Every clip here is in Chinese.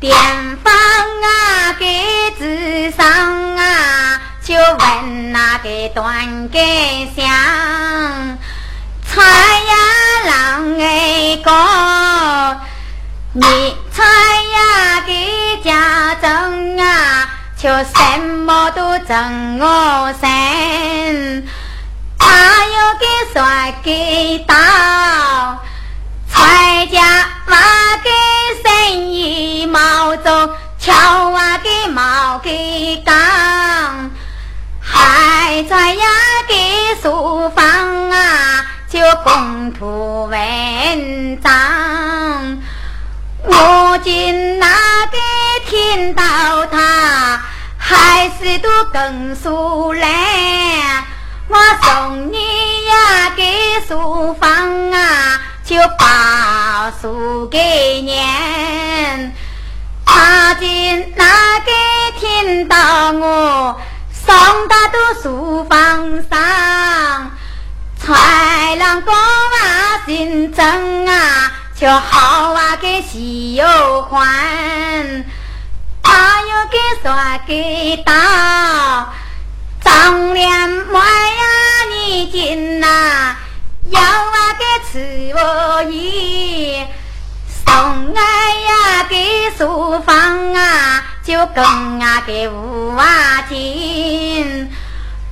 电风啊，给纸上啊，就问那个断根香，菜呀郎哎哥，你菜呀给家中啊，就什么都挣我身，他又给算给到，菜家挖给生意毛走，桥挖给毛给刚，还在呀给书房啊，就共图文章。我今那个听到他，还是都更熟嘞。我送你呀给书房啊，就把书给念。他今那个听到我送他到书房上，豺狼哥啊心真啊，就好啊个喜又欢，他又给耍给到，张脸妹呀你进呐，要啊给吃我一。送爱呀给书房啊，就更啊给屋啊进，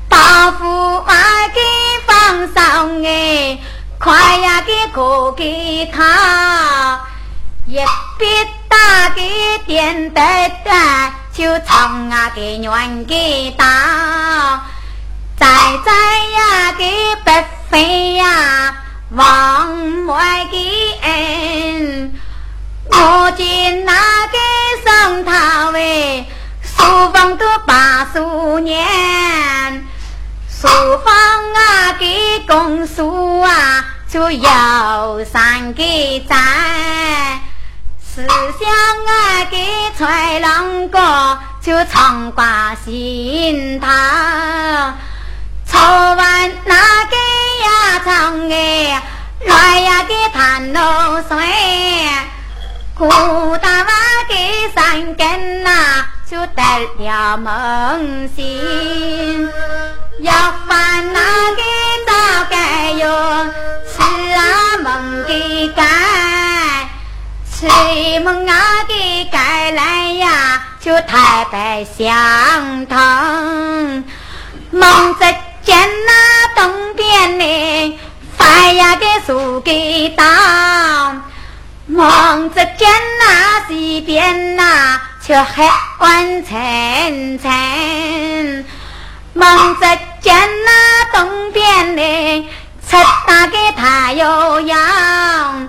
大夫啊给放上哎，快呀给过给他，一笔打给点得的，就唱啊给愿给打，再再呀给白费呀，往外给恩。我今那个上他喂，书房都把书念，书房啊给公书啊，就要三个赞。思想啊给豺狼哥，就常挂心头。抽完那个呀长哎，来呀给谈露水。古大娃给三根呐，就得了梦醒。要饭那个早该哟，吃啊梦给盖，吃梦啊给盖来呀，就太白相疼。梦只见那东边嘞，饭呀给输给当。望着见那西边呐，却黑暗沉沉；望着见那东边嘞，出大个太阳；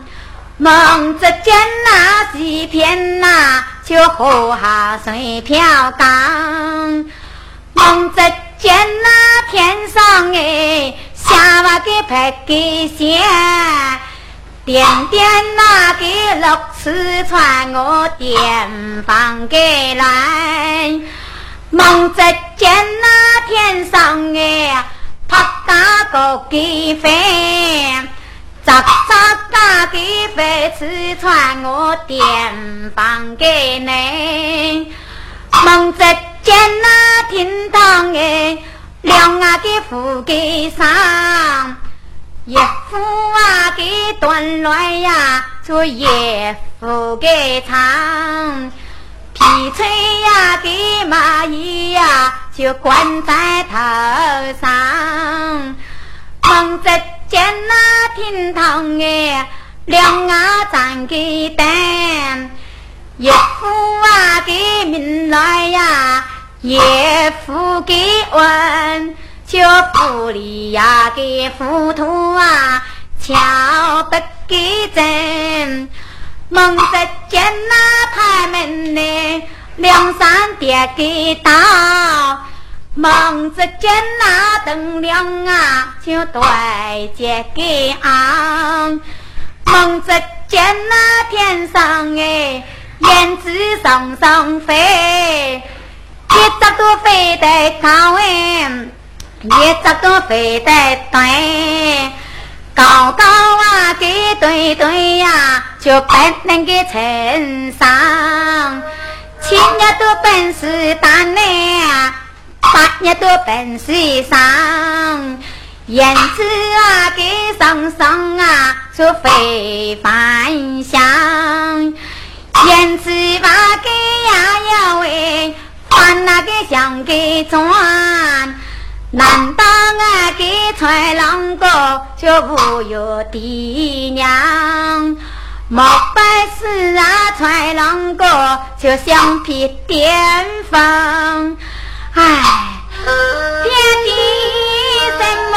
望着见那西边呐，就河下水飘荡；望着见那天上哎，下瓦个白个线。点点那个六尺传我点放给来，梦只见那天上哎，啪嗒个给飞，喳喳嘎给飞尺传我点放给你，梦只见那天堂哎，亮啊给富给上。一副啊给断乱呀，做一副给唱；皮吹呀给蚂蚁呀，就关在头上。望着见那厅堂哎，两啊站给灯；一副啊给明来呀，一副给问。就府里呀，给糊涂啊，瞧得给真。梦只见那台门呢，两三叠给倒。梦只见那灯亮啊，就对接给昂。梦只见那天上哎，燕子上上飞，一只都飞得高哎。一只都飞得短，高高啊，给对对呀，就不能给称上。日都本事大难，八日都本事上。燕子啊，给上上啊，就非凡香。燕子把给呀呀喂，换那个香给转。难道我给豺狼哥就不有爹娘？莫不是啊豺狼哥就想撇巅峰？唉。爹爹什么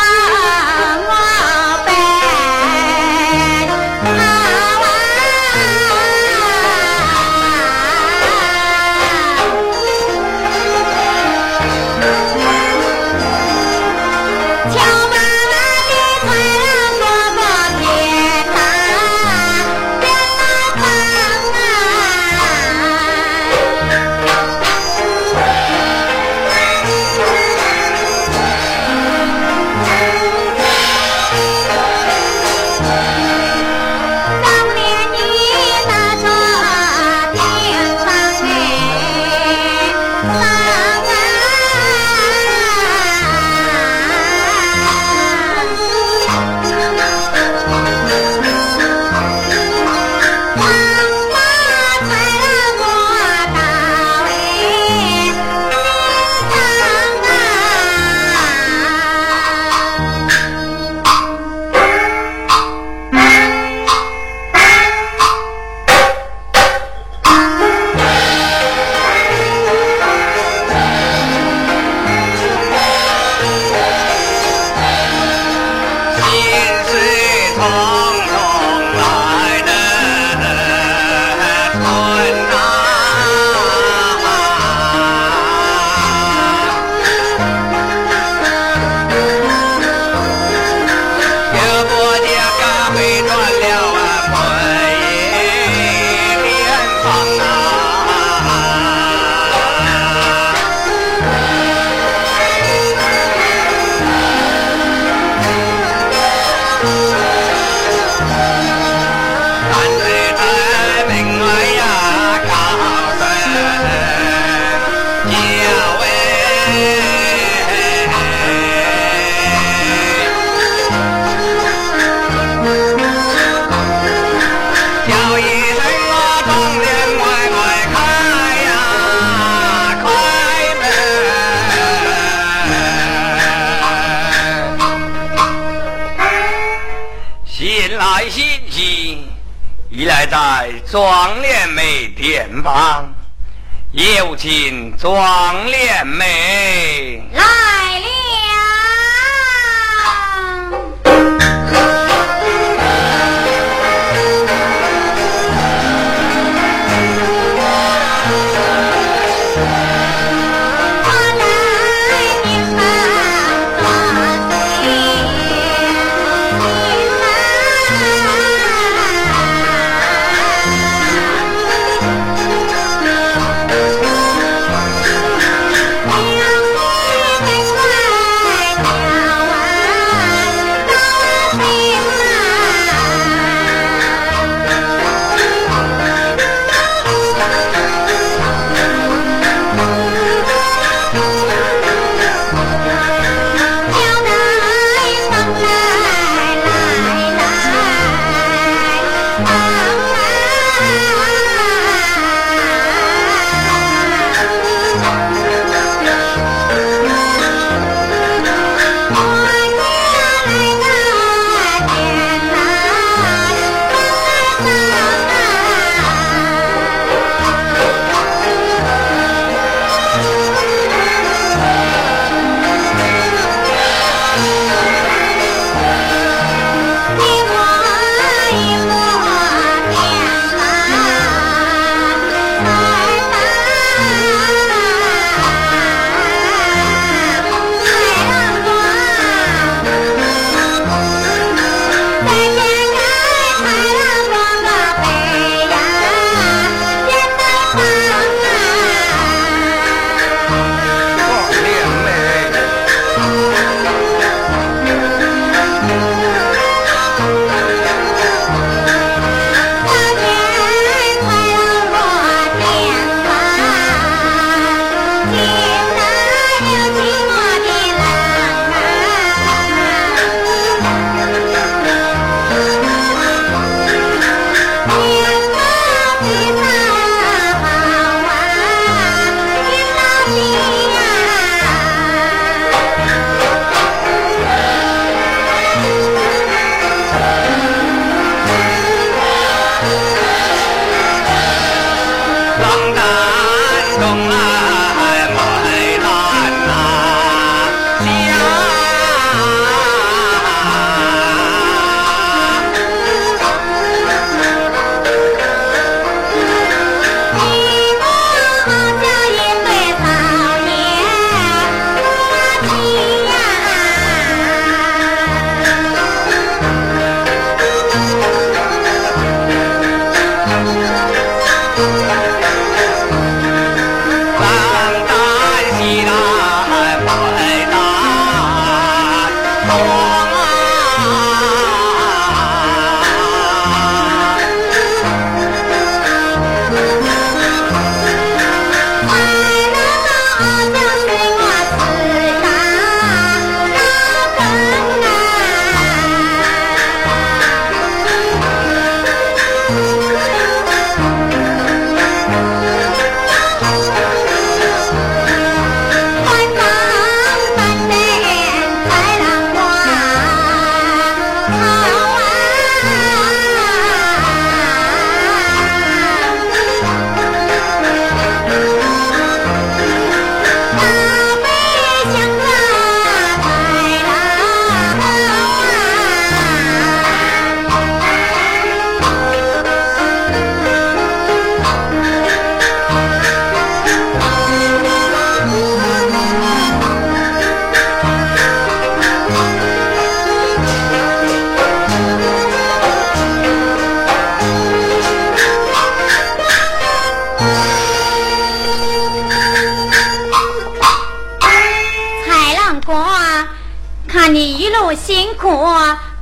看你一路辛苦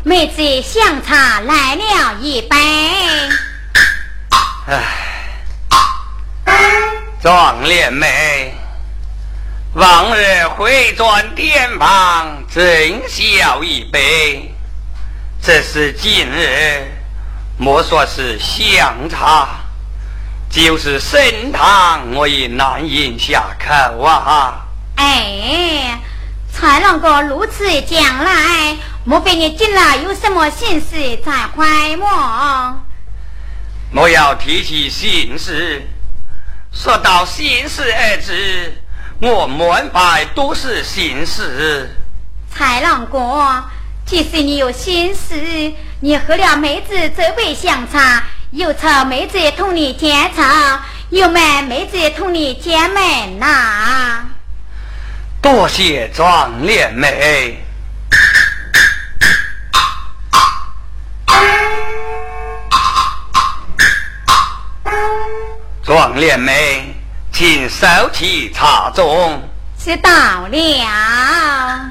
妹子香茶来了一杯。哎，壮烈妹，往日回转店旁真笑一杯，这是今日莫说是香茶，就是参汤我也难饮下口啊！哎，才郎哥如此讲来。莫非你进来有什么心事在怀我？莫要提起心事。说到心事二字，我满怀都是心事。才郎哥，即使你有心事，你喝了妹子这杯香茶，又朝妹子同你见茶，又瞒妹子同你见门呐。多谢壮莲妹。壮莲妹，请收起茶盅。知道了。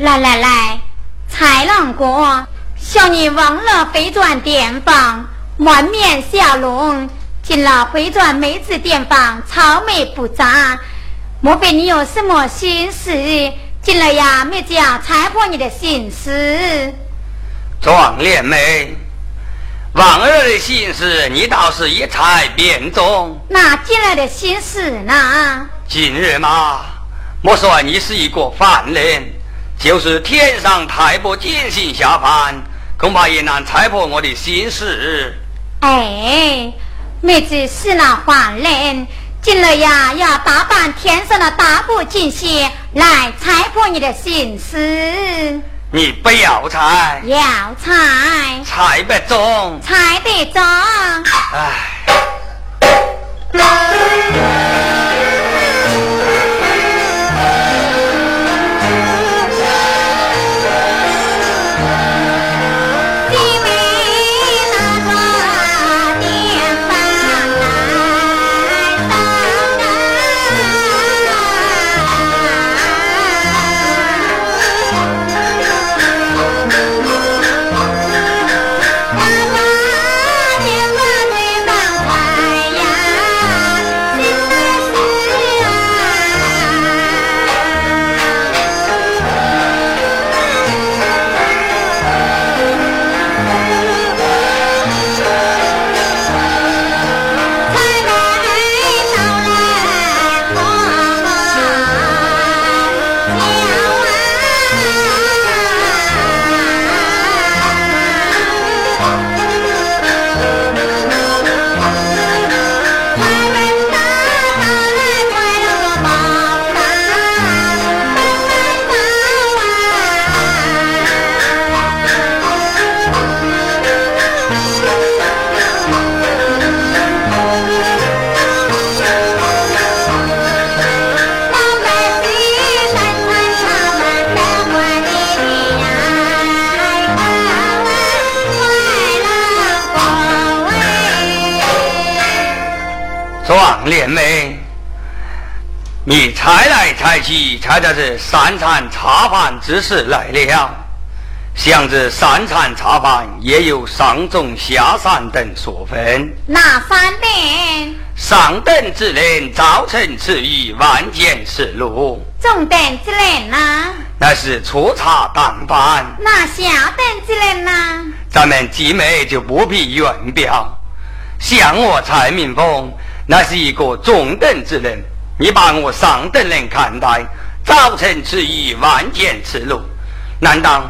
来来来，蔡郎哥，小女忘了回转店房，满面笑容。进了回转妹子店房，愁眉不展。莫非你有什么心事？进来呀，妹子呀猜破你的心思。壮烈妹，往日的心思你倒是一猜便中。那进来的心事呢？今日嘛，莫说你是一个凡人，就是天上太婆金星下凡，恐怕也难猜破我的心事。哎。妹子是那凡人，今日呀要打扮天上的大步进行来猜破你的心思。你不要猜，要猜，猜不中，猜得中。唉。猜来猜去，猜到这三餐茶饭之事来了。想这三餐茶饭也有上中下三等所分。哪三等？上等之人，早晨吃鱼，晚间吃肉。中等之人呢？那是粗茶淡饭。那下等之人呢？咱们集美就不必远表。像我蔡明凤，那是一个中等之人。你把我上等人看待，早晨吃鱼，晚间吃肉，难道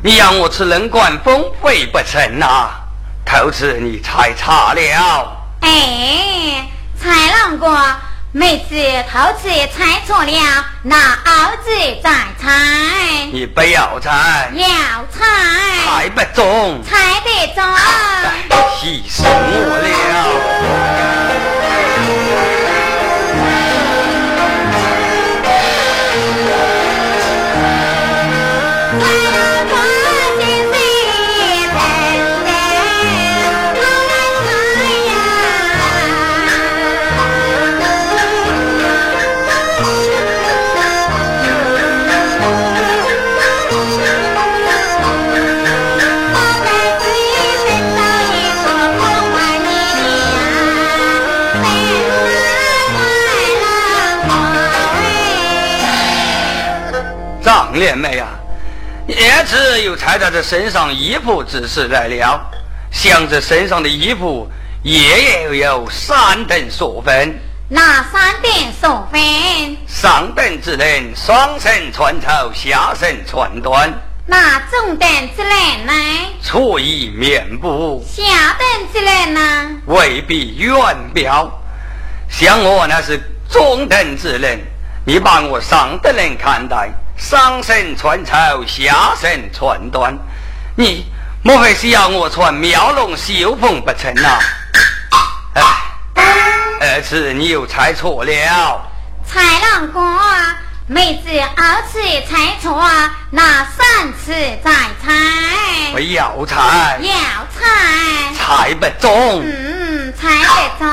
你让我吃人管丰肥不成啊？头次你猜差了。哎，蔡郎哥，妹子头次猜错了，那儿子再猜。你不要猜。要猜。猜不中。猜得中。气死我了！莲妹啊，叶子又猜到这身上衣服之事来了，想这身上的衣服也又有三等所分。哪三等所分？上等之人双身穿绸，下身穿短。那中等之人呢？粗衣面布。下等之人呢？未必远表。像我那是中等之人，你把我上等人看待。上身穿绸，下身穿缎，你莫非是要我穿妙龙绣凤不成呐？哎，二次你又猜错了。蔡郎哥，妹子二次猜错，那三次再猜。我要猜。要猜。猜不中。嗯，猜不中。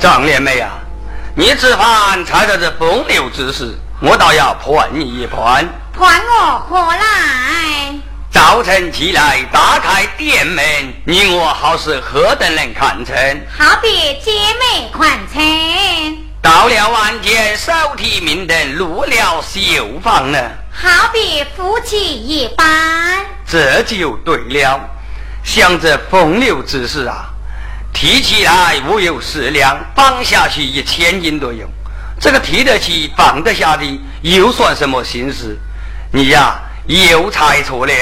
张连妹啊，你吃饭猜着这风流之事，我倒要判你一判。判我何来？早晨起来，打开店门，你我好是何等人看成？好比姐妹看成。到了晚间，手提明灯，入了绣房呢。好比夫妻一般。这就对了。想这风流之事啊。提起来无有十两，放下去一千斤都有。这个提得起放得下的，又算什么心事？你呀，又猜错了。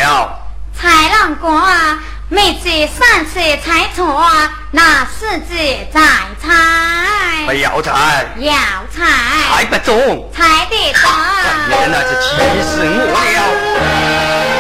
蔡郎哥啊，妹子三次猜错啊，那四字再猜。不要猜。要猜。猜不中。猜得中。原来是气死我了。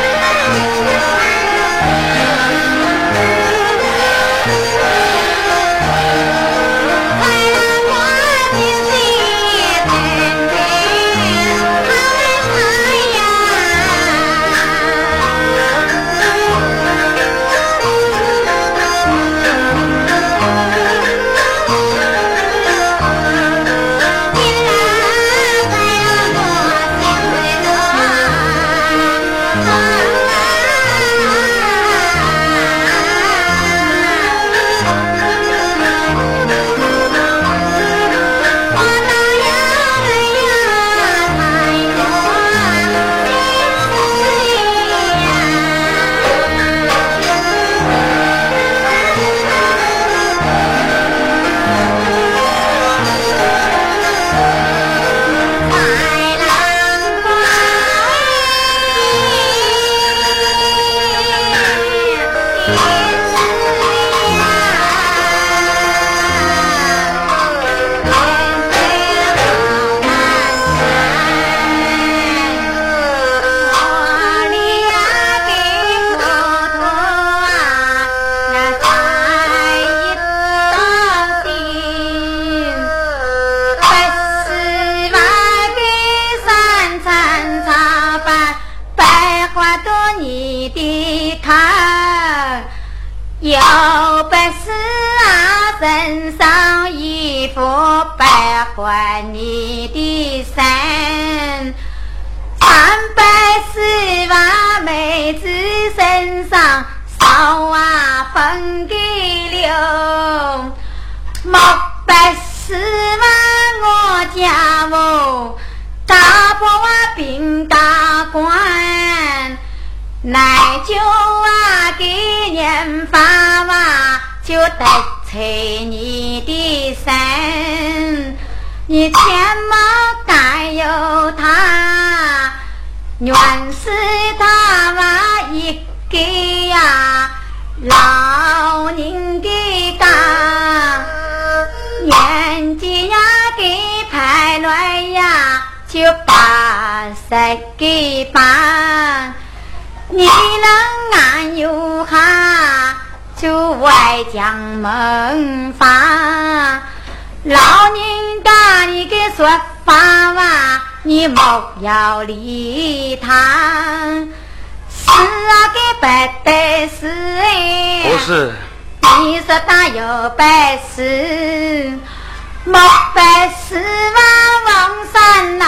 就把十给办。你能安有哈？就外将门房，老人家你给说法哇，你莫要理他。是啊，给白得是哎。不是。你说他有白事，莫白事往王山呐，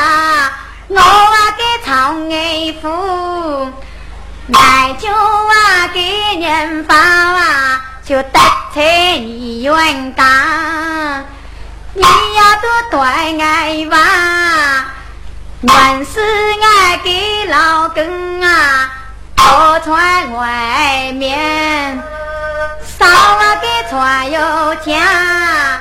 我啊给曹爱夫。来就啊，给年发啊，就得财你冤家，你要多对爱娃，原是爱给老公啊，多穿外面，少啊给穿有家，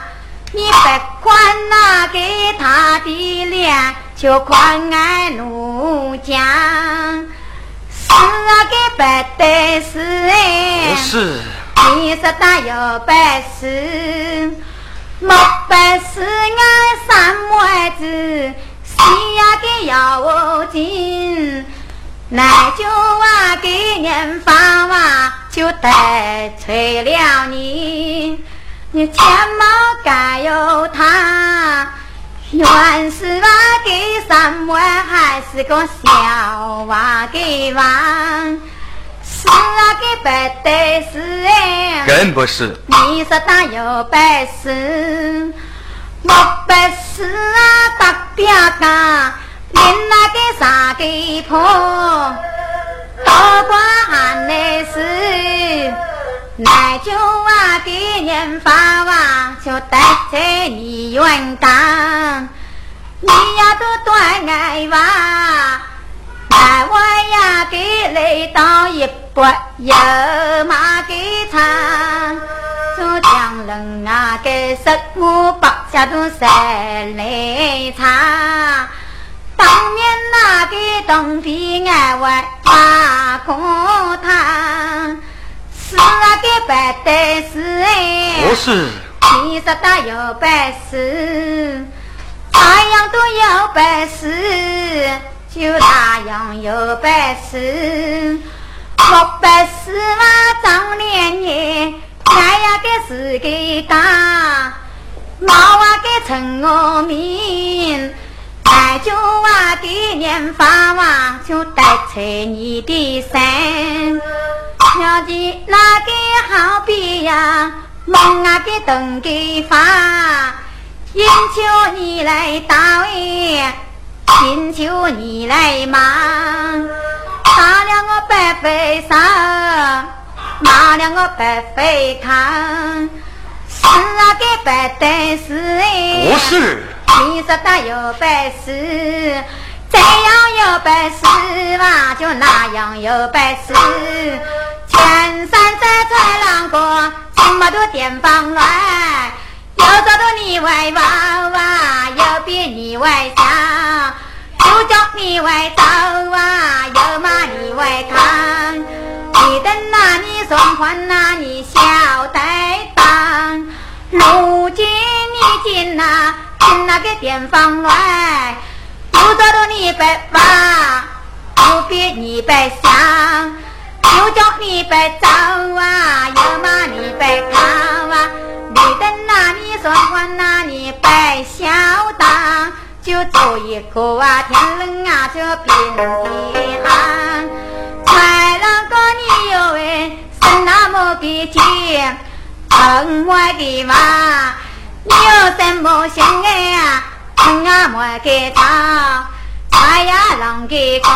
你不管那给他的脸，就宽爱奴家。是啊，个白得是哎，不是。你说他有本事，没本事俺三妹子，谁呀个要我进？那就啊给年发啊，就得罪了你，你千毛该有他。原是娃给三妹，还是个小娃给娃，是啊给白得是哎，更不是。你说他有本事，没本事啊打表家，连那个啥给婆，多管俺的事。来就啊，给年发啊，就得罪你冤家，你呀都断爱娃，那我呀给来到一把油马给唱，做江人啊给十五八家都谁来唱？当年那个东边爱玩马公堂。是啊，个白得是哎，不是。你说他有本事，那样都有本事，就那样有本事。我本事嘛，张脸脸，那样的是个大，毛啊个陈我名，那就啊的年发啊，就得罪你的身。小姐，那个好比呀，梦啊个等给发，请求你来打位，请求你来忙，打了我白费手，骂了我白费康，是啊个白得是哎，不是，你说他有本事，这样有本事嘛，就那样有本事。千山在在浪过，这么多地方乱，有找到你外娃娃，有比你外强，有叫你外走啊，有骂你外扛。你等那你双环那你小呆当，如今你进那进那个地方乱，有找到你白娃，有比你白香。又叫你白走啊，又骂你白靠啊！你等那你说话那你白嚣当，就做一个啊，天冷啊就冰的寒。的姐，疼我，的娃，你有什么心哎呀？疼啊莫给唱，太阳让给光。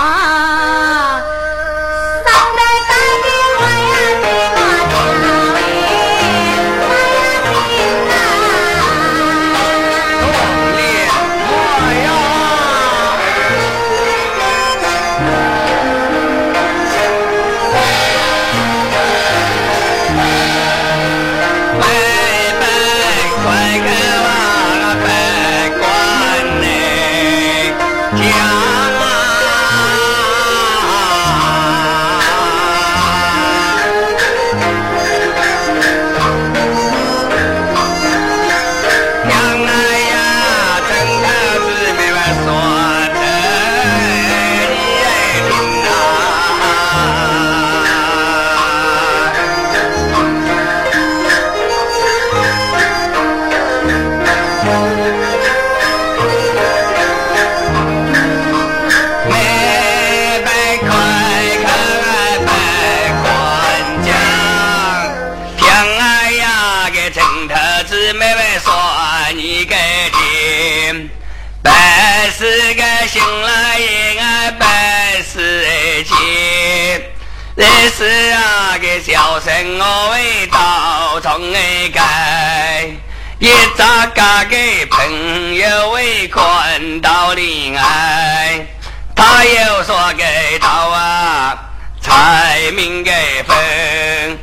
是啊，个小生我为道从哎盖，一扎家个朋友为困到恋爱，他又说给道啊，财命个分，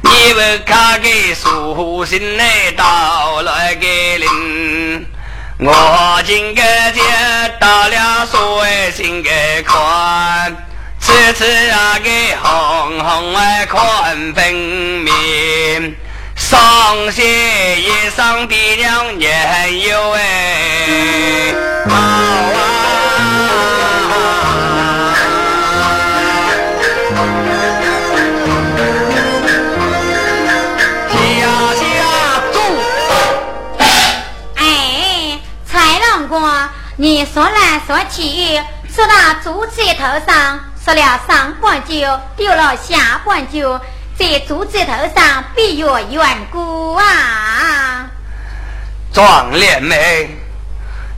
你不看给书信来到来个领，我今个接到了所谓心个宽。次次啊，给红红哎，看分明，上鞋衣裳的娘也有哎，好啊！下下住！哎，蔡郎官，你说来说去，说到竹子头上。说了上半句，丢了下半句，在竹子头上必有缘故啊！壮烈妹，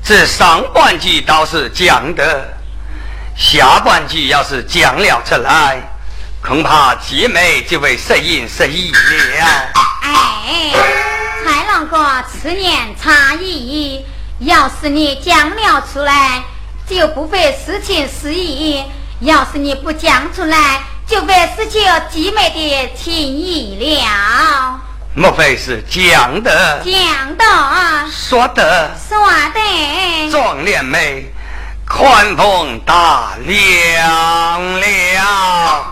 这上半句倒是讲的，下半句要是讲了出来，恐怕姐妹就会失言失义了。哎，蔡郎哥，此言差异，要是你讲了出来，就不会失情失义。要是你不讲出来，就会失去姐妹的情谊了。莫非是讲的？讲的。说的。说的。壮脸妹，宽风大量了。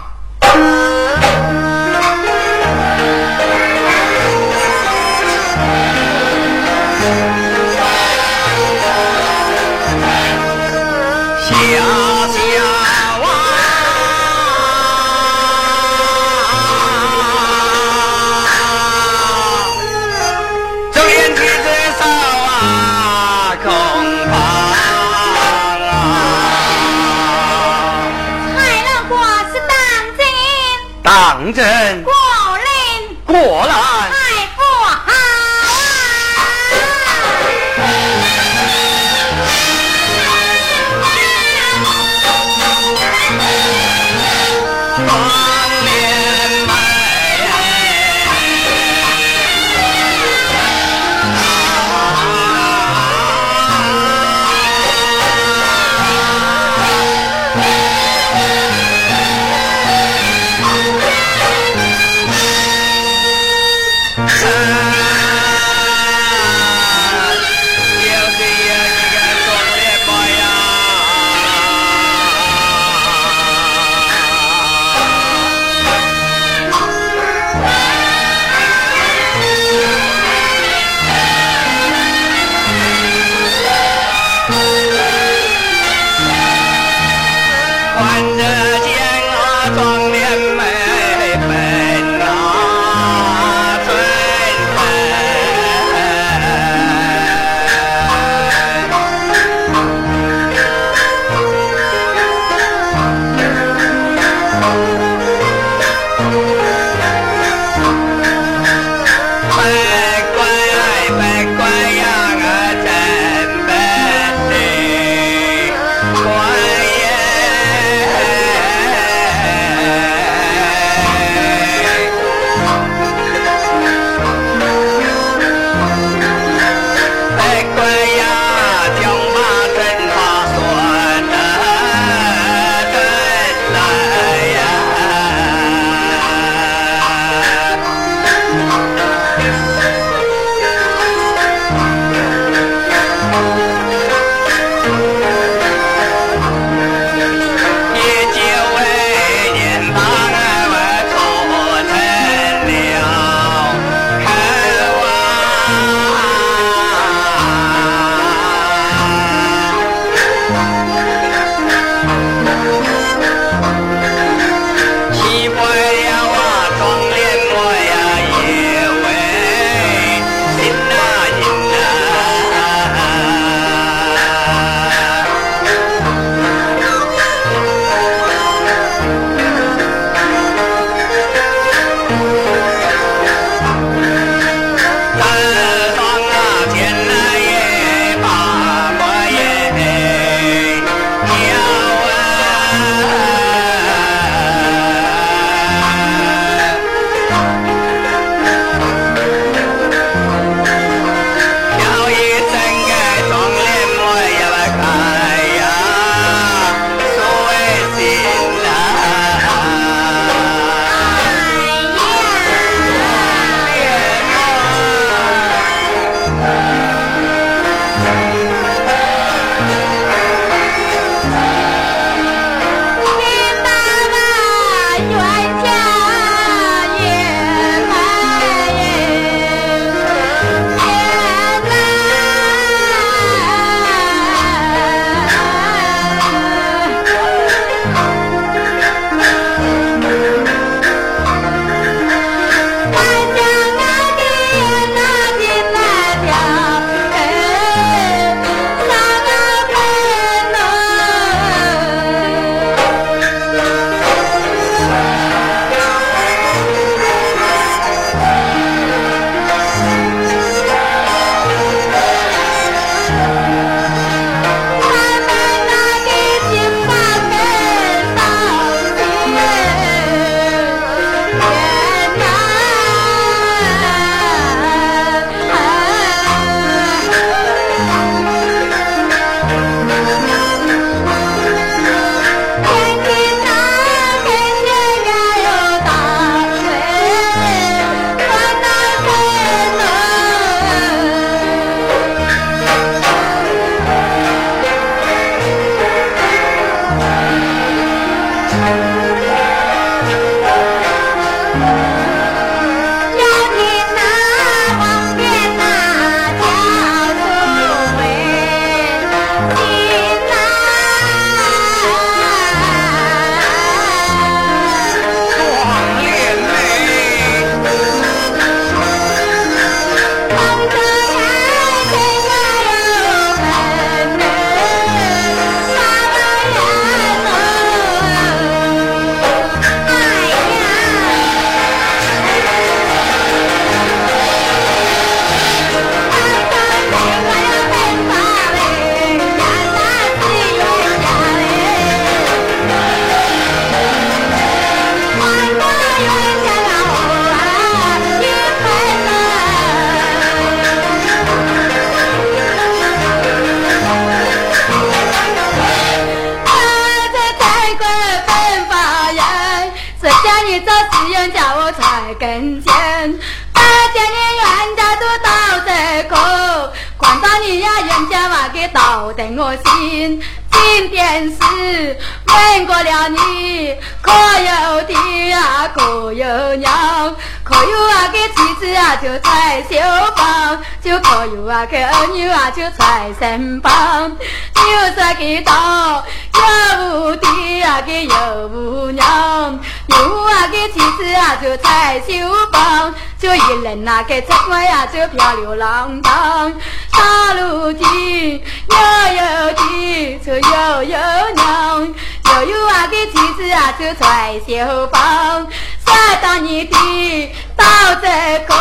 真果然，果然。那个出门呀就漂流浪荡，杀路的又有的愁有娘，又有啊个妻子啊就传绣坊，杀到你的到在口，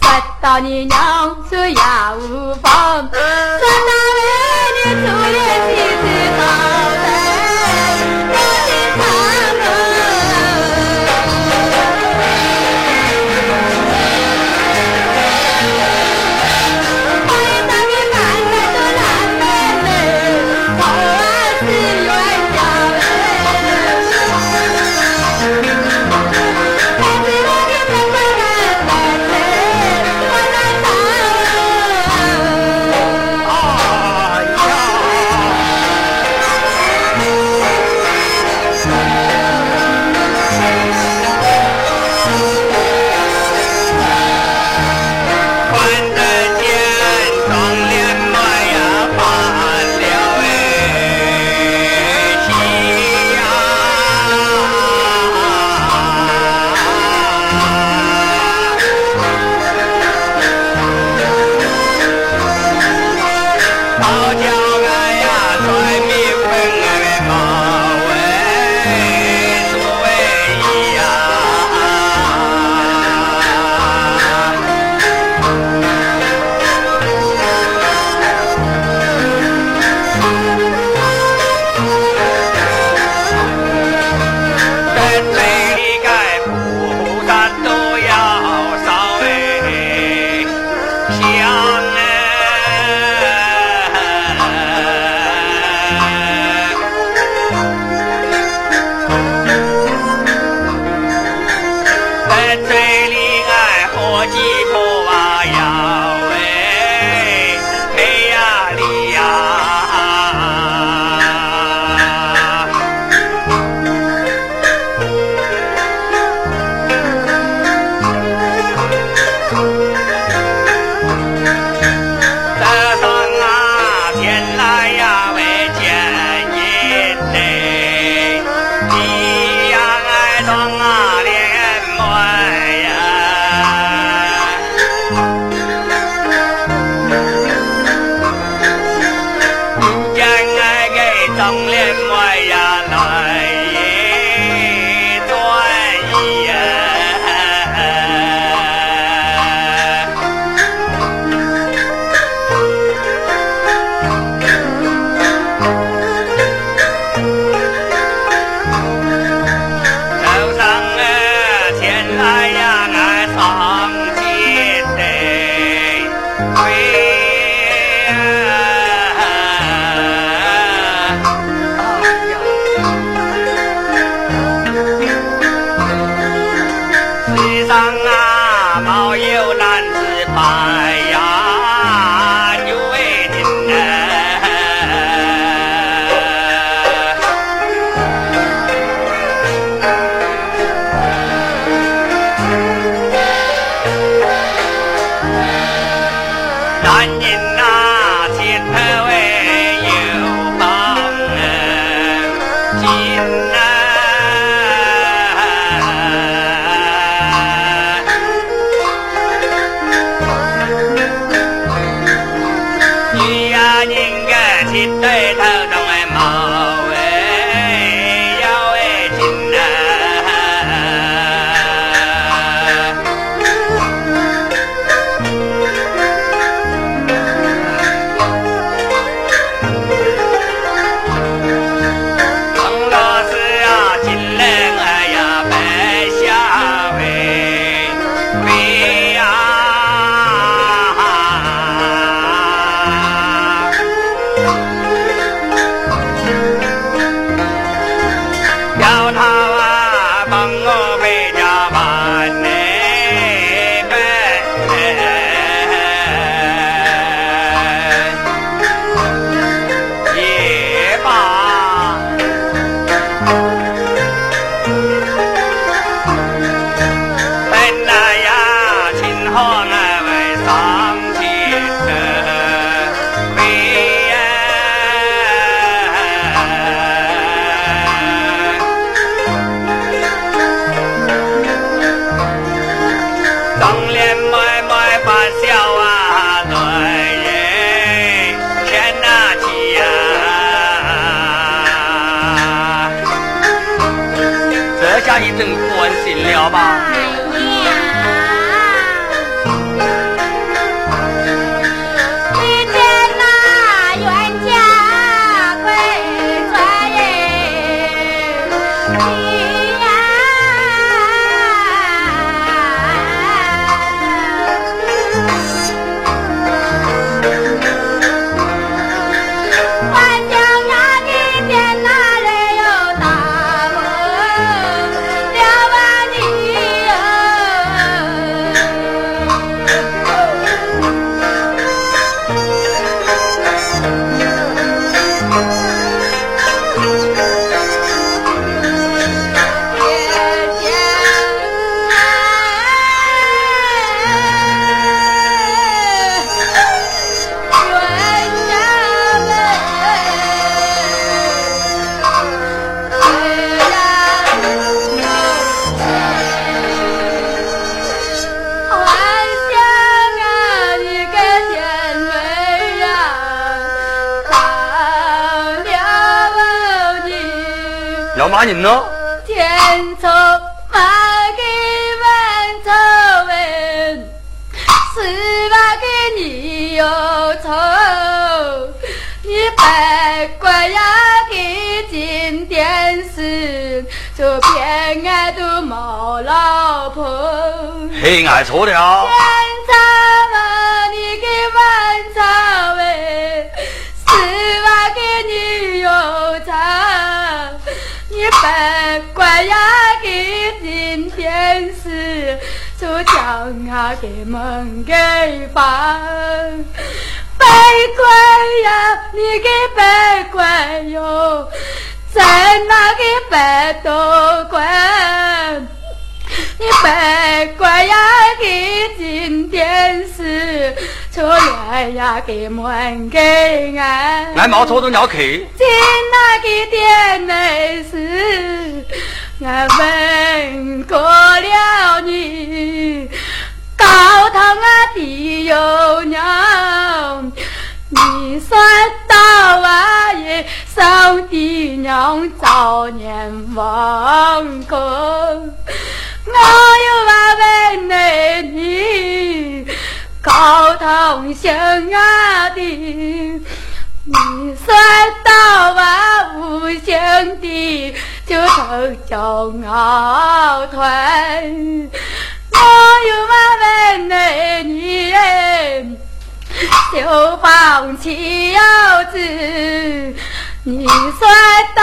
杀到你娘走也无妨，杀到为你走。人呢？天错骂给万错问，是骂给你有错，你别怪呀给进电视，就偏爱都没老婆。嘿，爱错了。你别怪呀，给进电视，就将啊给门给放。别怪呀，你给别怪哟，在那个白都怪。你别怪呀，给今天是。出来呀，给门给俺，俺毛头都鸟去。进那个店内是，俺问过了你，高堂啊地有娘，你算到啊也上帝娘早年亡过，我又啊问你。高堂兄啊的，你算到啊无兄弟就成骄傲团。我又问那你，就放弃腰子，你算到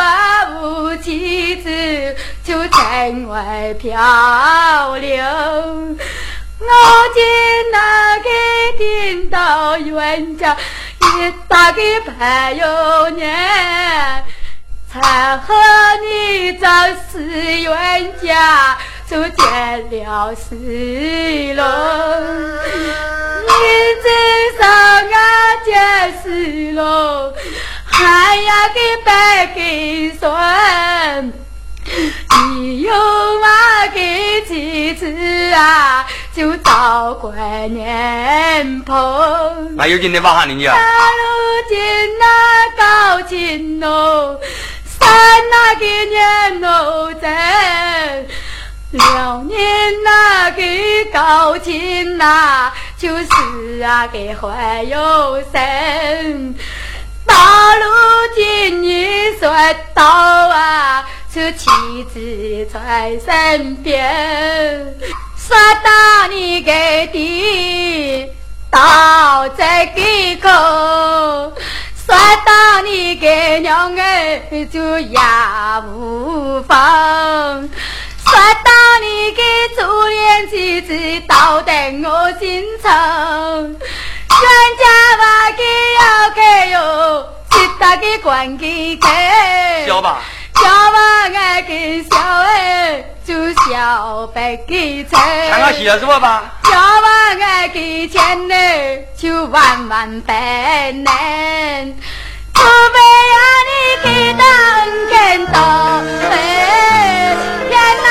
啊无妻子就成为漂流。我今那个听到冤家一大个朋友年，才和你找死冤家就结了死了。你这上俺结死喽，还要给白给算。你有嘛个几次？就到过年棚，那有劲的吧？你呀，如今那高三那个年喽在，两年那个高进呐，就是啊个怀有生，到如今你说到啊，这妻子在身边。说到你给的到这个口，说到你给娘儿就也无妨。说到你给初恋妻子到得我心肠，全家话给要开哟，其他的管给开。小吧。小娃爱给小儿就小白给菜，看看写吧。小娃爱给钱呢，就万万百难。除非呀，你给当跟到哎，天哪，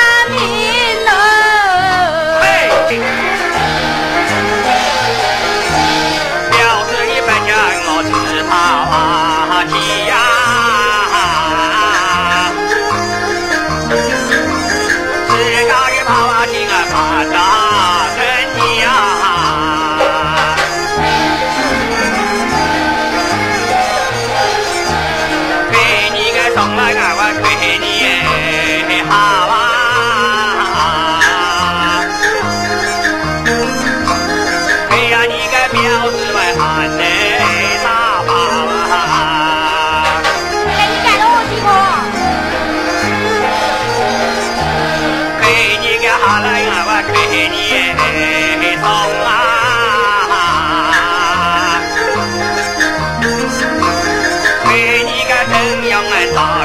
在打。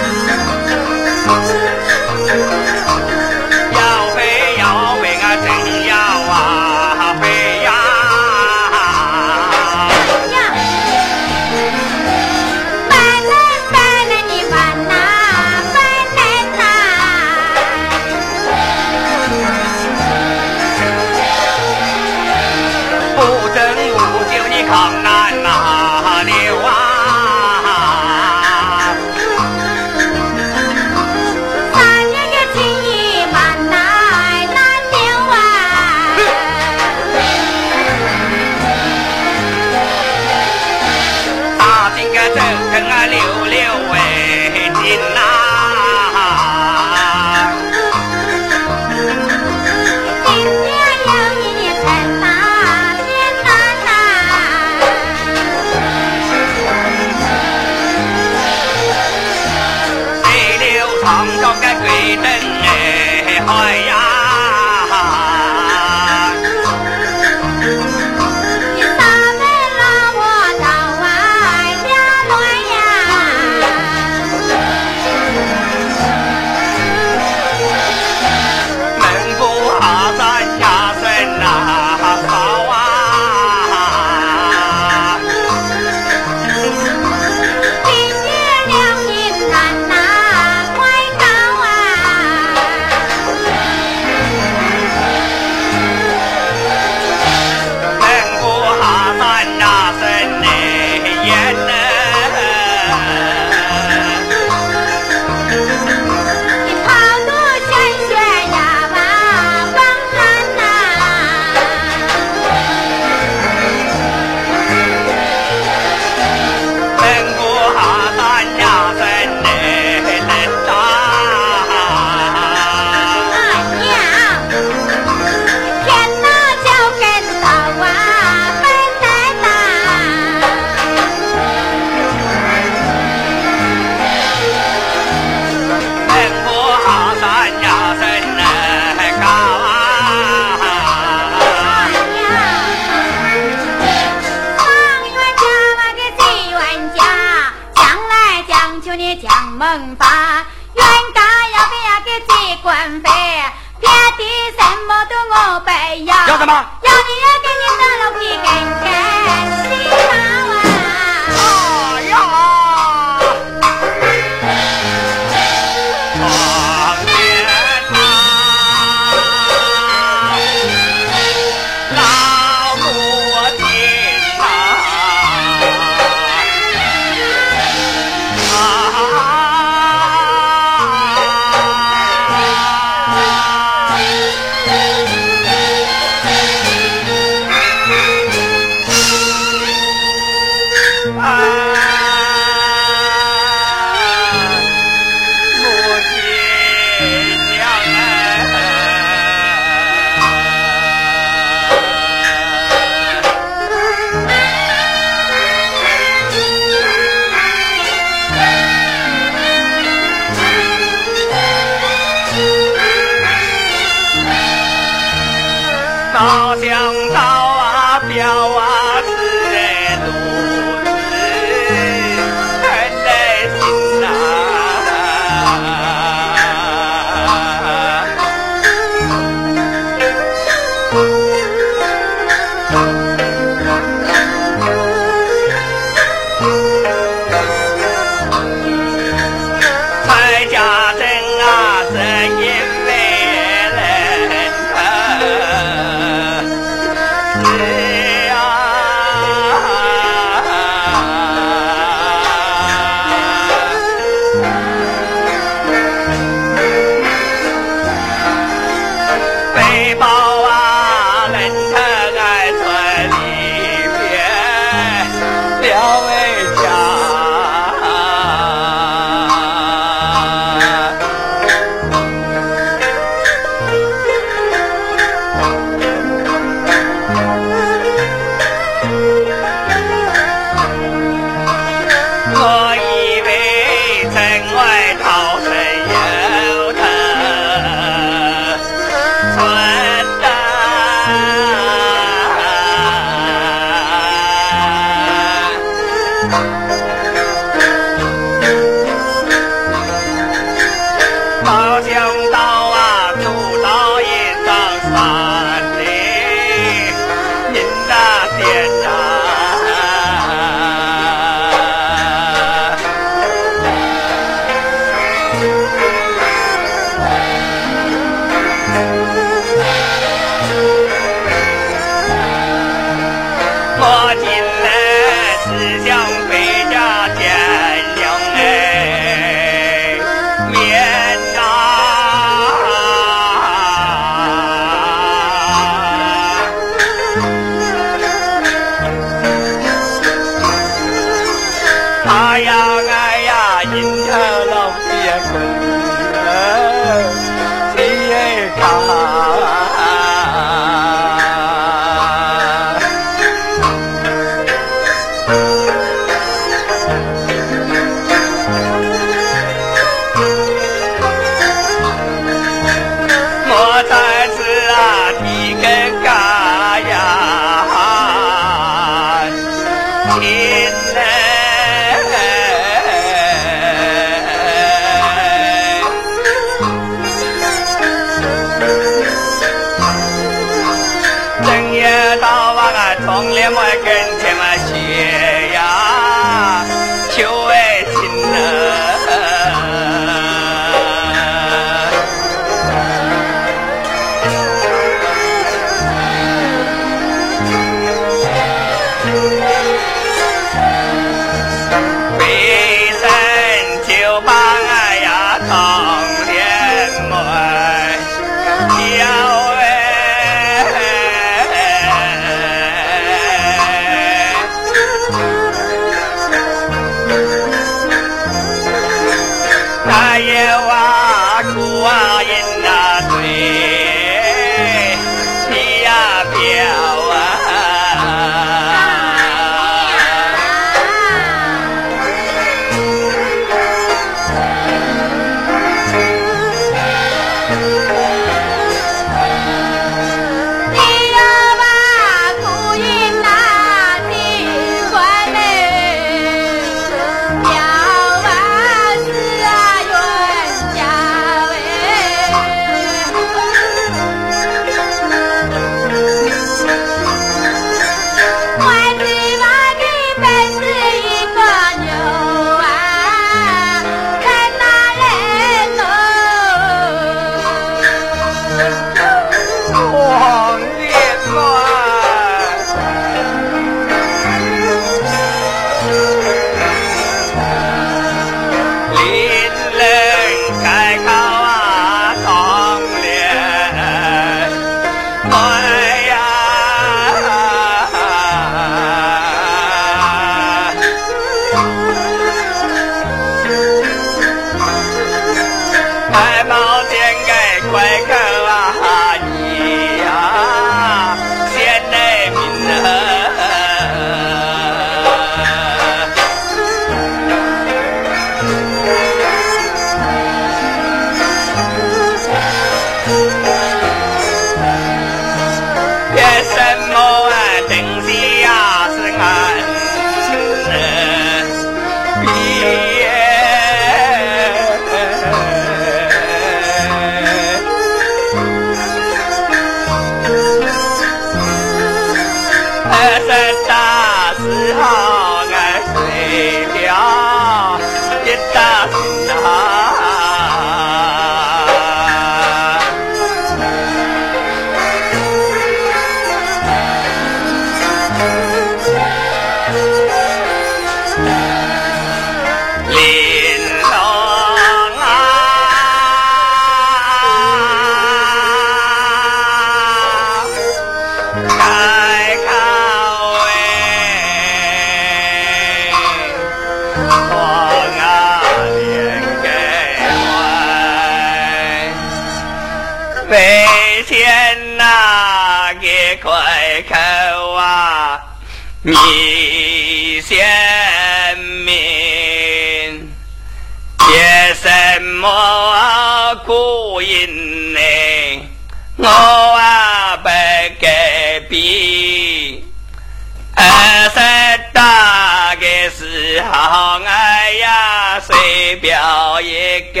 时候，哎呀，谁表一个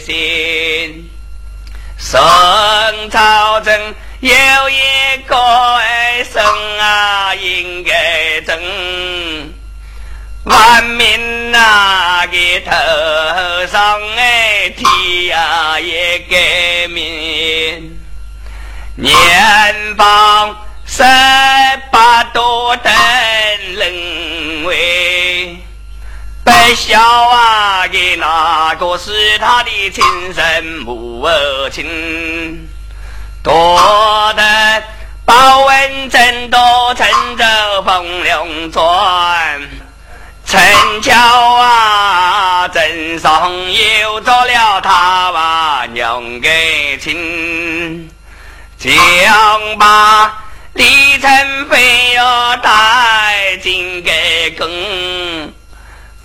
心？宋朝正有一个生啊，应该正万民那个头上哎贴啊一个名，年方十八多等人为。不晓啊，的那个是他的亲生母亲？多得包文正多乘着风流船，陈桥啊，镇上有着了他把娘给亲，将把李成飞要带进给宫。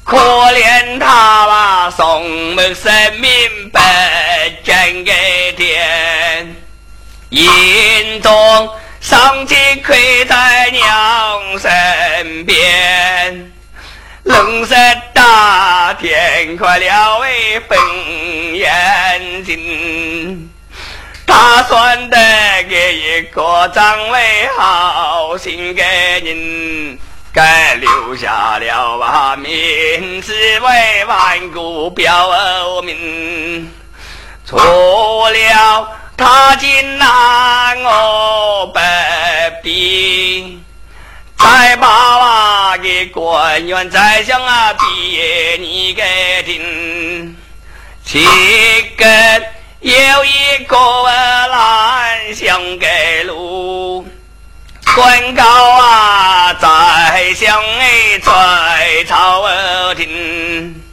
可怜他吧，送母生命不见个天，眼中尚且亏在娘身边，冷色大天快了为分眼睛，他算得给一个张为好心的人。该留下了啊，名字为万古标名。错了，他今难我不必。再把那个官员再想啊，别你个听。七根有一个南向的路。官高啊，在乡哎，在朝廷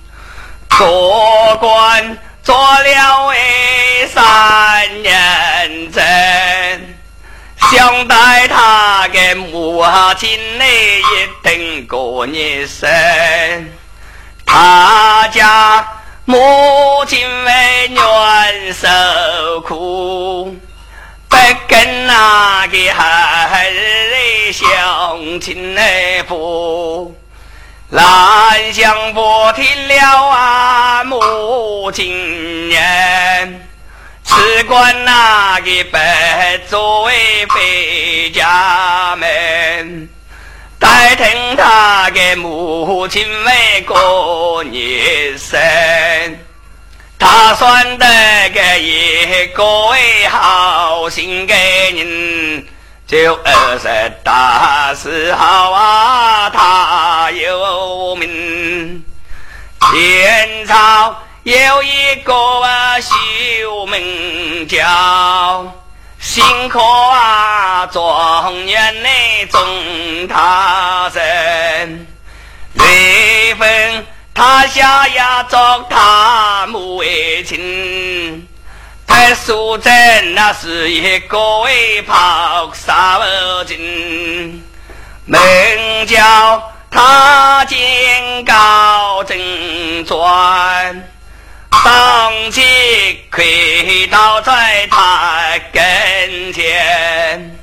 做官做了哎三年整，想带他给母亲哎一定过一生，他家母亲为愿受苦。跟那个孩儿相亲来赴，兰香不听了啊母亲言，只管那个白作为回家门，待听他给母亲为过一生。他算得个一个好心的人，就二十大时候啊，他有名。前朝有一个啊秀名叫，辛苦啊，状元呢中他人，雷锋。他下呀，找他母亲，他素贞那是一个为跑杀精，名叫他见高正传，当即跪倒在他跟前，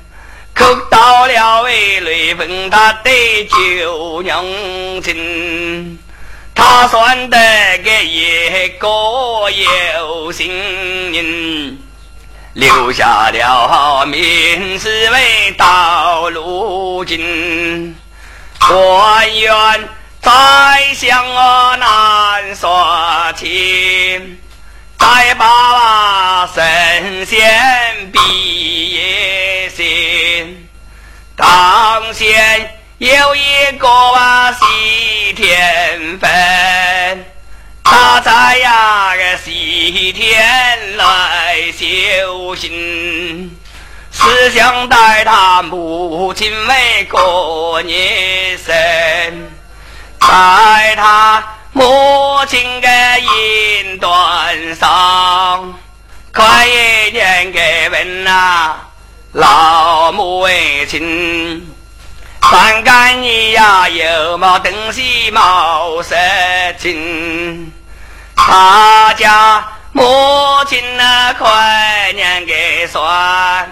哭到了为雷锋他的旧娘亲。他算得个一个有心人，留下了名字为到如今。官员再向我难说清，再把神仙比也行，当先。有一个啊，西天分，他在呀个西天来修行，是想带他母亲为过年生，在他母亲的云端上，快一点给问呐，老母亲。三干你呀，有毛东西毛事情？他家母亲那快年给算，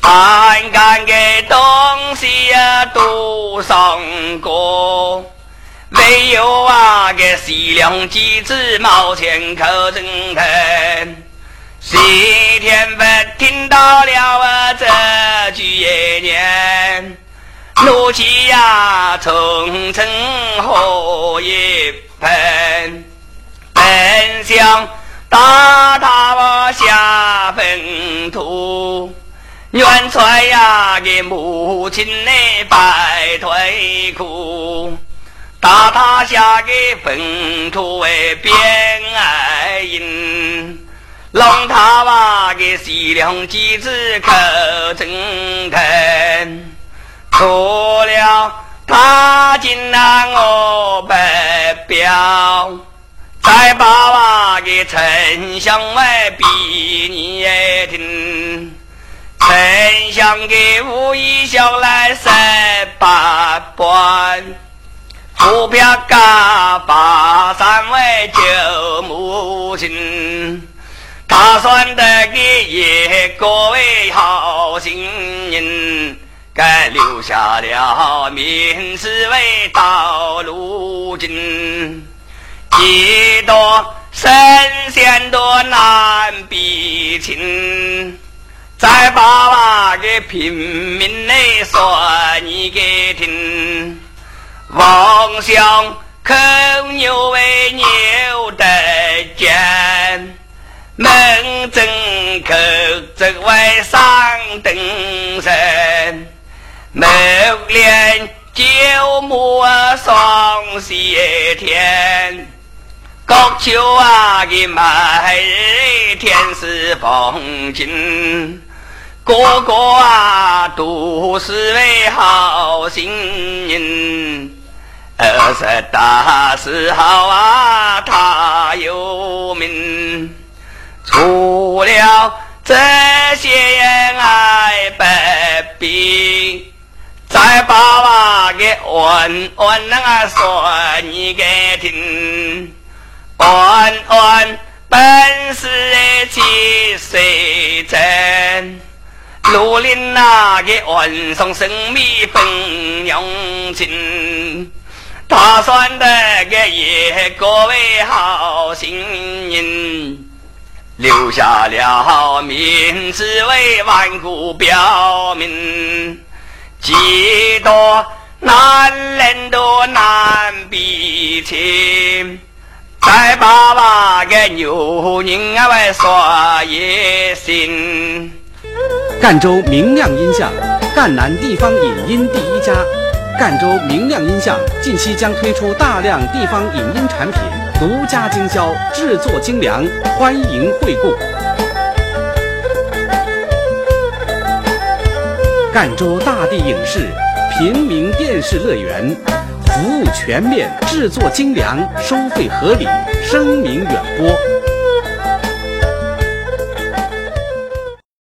三干的东西呀都上过，没有啊个西凉机子毛钱口正疼，西天天分听到了这句言，怒气呀冲成火一喷，本想打他下坟土，原揣呀给母亲的白腿裤。打他下个坟土为边爱人，让他把个西凉机子口正疼，错了他进了我白表，再把那个丞相来逼你听，丞相给武艺小来十八般。股票价八三位救母亲，打算得给一个位好心人，该留下了名字为道路金，几多神仙多难比亲，再把那个拼命的说你给听。王相口牛为牛得见，门正口则为上等人，木莲九牧双西天，高秋啊的每日天是风景，哥哥啊都是位好心人。二十大时候啊，他有名。除了这些爱百病，再把那个恩恩那个说你给听。恩恩本是七岁真，绿林那个恩送生米分娘亲。打算的个一个位好心人，留下了名字为万古标明。几多男人都难比亲，再把那个牛人啊来说一声。赣州明亮音像，赣南地方影音第一家。赣州明亮音像近期将推出大量地方影音产品，独家经销，制作精良，欢迎惠顾。赣州大地影视，平民电视乐园，服务全面，制作精良，收费合理，声名远播。